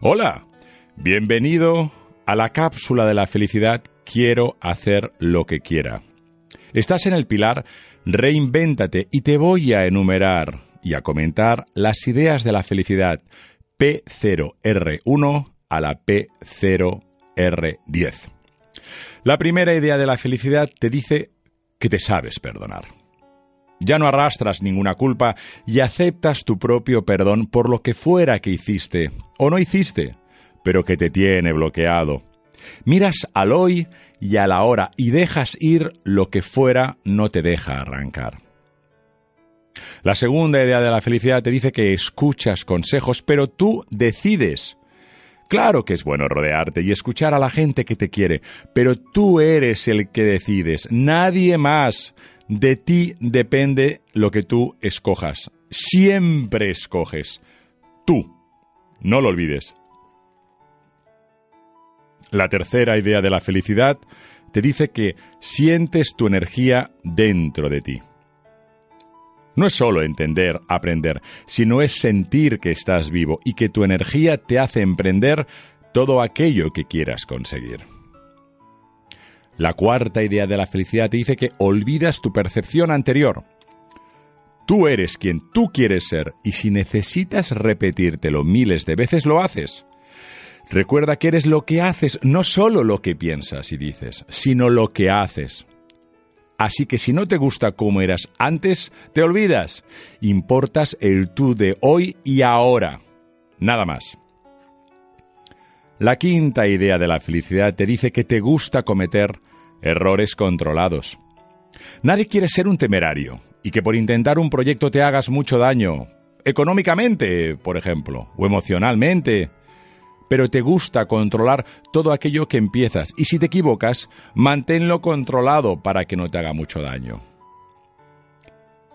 Hola, bienvenido a la cápsula de la felicidad Quiero hacer lo que quiera. Estás en el pilar Reinvéntate y te voy a enumerar y a comentar las ideas de la felicidad P0R1 a la P0R10. La primera idea de la felicidad te dice que te sabes perdonar. Ya no arrastras ninguna culpa y aceptas tu propio perdón por lo que fuera que hiciste o no hiciste, pero que te tiene bloqueado. Miras al hoy y a la hora y dejas ir lo que fuera no te deja arrancar. La segunda idea de la felicidad te dice que escuchas consejos, pero tú decides. Claro que es bueno rodearte y escuchar a la gente que te quiere, pero tú eres el que decides, nadie más. De ti depende lo que tú escojas. Siempre escoges. Tú. No lo olvides. La tercera idea de la felicidad te dice que sientes tu energía dentro de ti. No es solo entender, aprender, sino es sentir que estás vivo y que tu energía te hace emprender todo aquello que quieras conseguir. La cuarta idea de la felicidad te dice que olvidas tu percepción anterior. Tú eres quien tú quieres ser y si necesitas repetírtelo miles de veces lo haces. Recuerda que eres lo que haces, no solo lo que piensas y dices, sino lo que haces. Así que si no te gusta como eras antes, te olvidas. Importas el tú de hoy y ahora. Nada más. La quinta idea de la felicidad te dice que te gusta cometer errores controlados. Nadie quiere ser un temerario y que por intentar un proyecto te hagas mucho daño, económicamente, por ejemplo, o emocionalmente, pero te gusta controlar todo aquello que empiezas y si te equivocas, manténlo controlado para que no te haga mucho daño.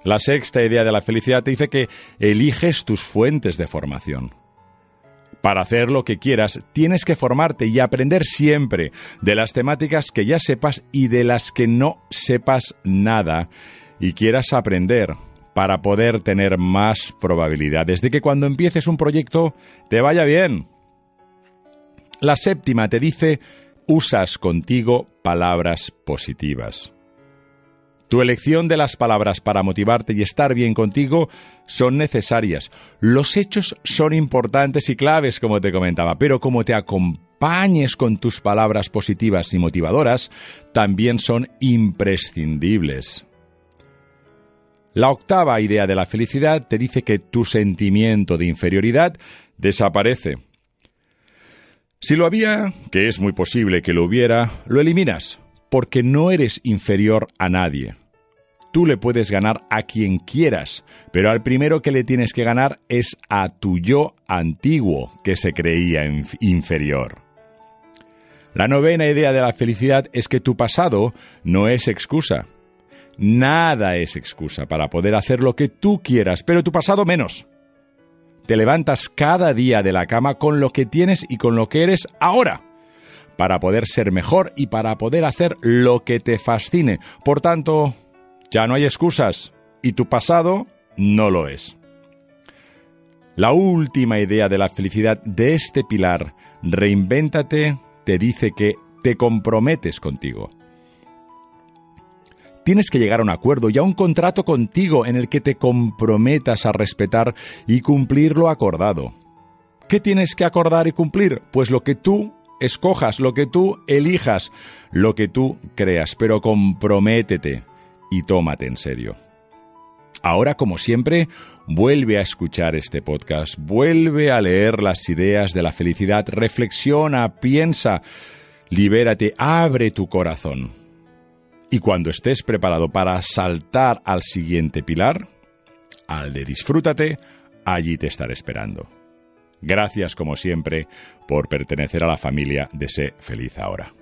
La sexta idea de la felicidad te dice que eliges tus fuentes de formación. Para hacer lo que quieras, tienes que formarte y aprender siempre de las temáticas que ya sepas y de las que no sepas nada y quieras aprender para poder tener más probabilidades de que cuando empieces un proyecto te vaya bien. La séptima te dice, usas contigo palabras positivas. Tu elección de las palabras para motivarte y estar bien contigo son necesarias. Los hechos son importantes y claves, como te comentaba, pero como te acompañes con tus palabras positivas y motivadoras, también son imprescindibles. La octava idea de la felicidad te dice que tu sentimiento de inferioridad desaparece. Si lo había, que es muy posible que lo hubiera, lo eliminas porque no eres inferior a nadie. Tú le puedes ganar a quien quieras, pero al primero que le tienes que ganar es a tu yo antiguo que se creía inferior. La novena idea de la felicidad es que tu pasado no es excusa. Nada es excusa para poder hacer lo que tú quieras, pero tu pasado menos. Te levantas cada día de la cama con lo que tienes y con lo que eres ahora para poder ser mejor y para poder hacer lo que te fascine. Por tanto, ya no hay excusas y tu pasado no lo es. La última idea de la felicidad de este pilar, reinvéntate, te dice que te comprometes contigo. Tienes que llegar a un acuerdo y a un contrato contigo en el que te comprometas a respetar y cumplir lo acordado. ¿Qué tienes que acordar y cumplir? Pues lo que tú escojas, lo que tú elijas, lo que tú creas, pero comprométete y tómate en serio. Ahora, como siempre, vuelve a escuchar este podcast, vuelve a leer las ideas de la felicidad, reflexiona, piensa, libérate, abre tu corazón. Y cuando estés preparado para saltar al siguiente pilar, al de disfrútate, allí te estaré esperando. Gracias, como siempre, por pertenecer a la familia de Sé Feliz Ahora.